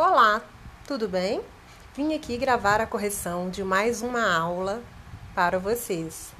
Olá, tudo bem? Vim aqui gravar a correção de mais uma aula para vocês.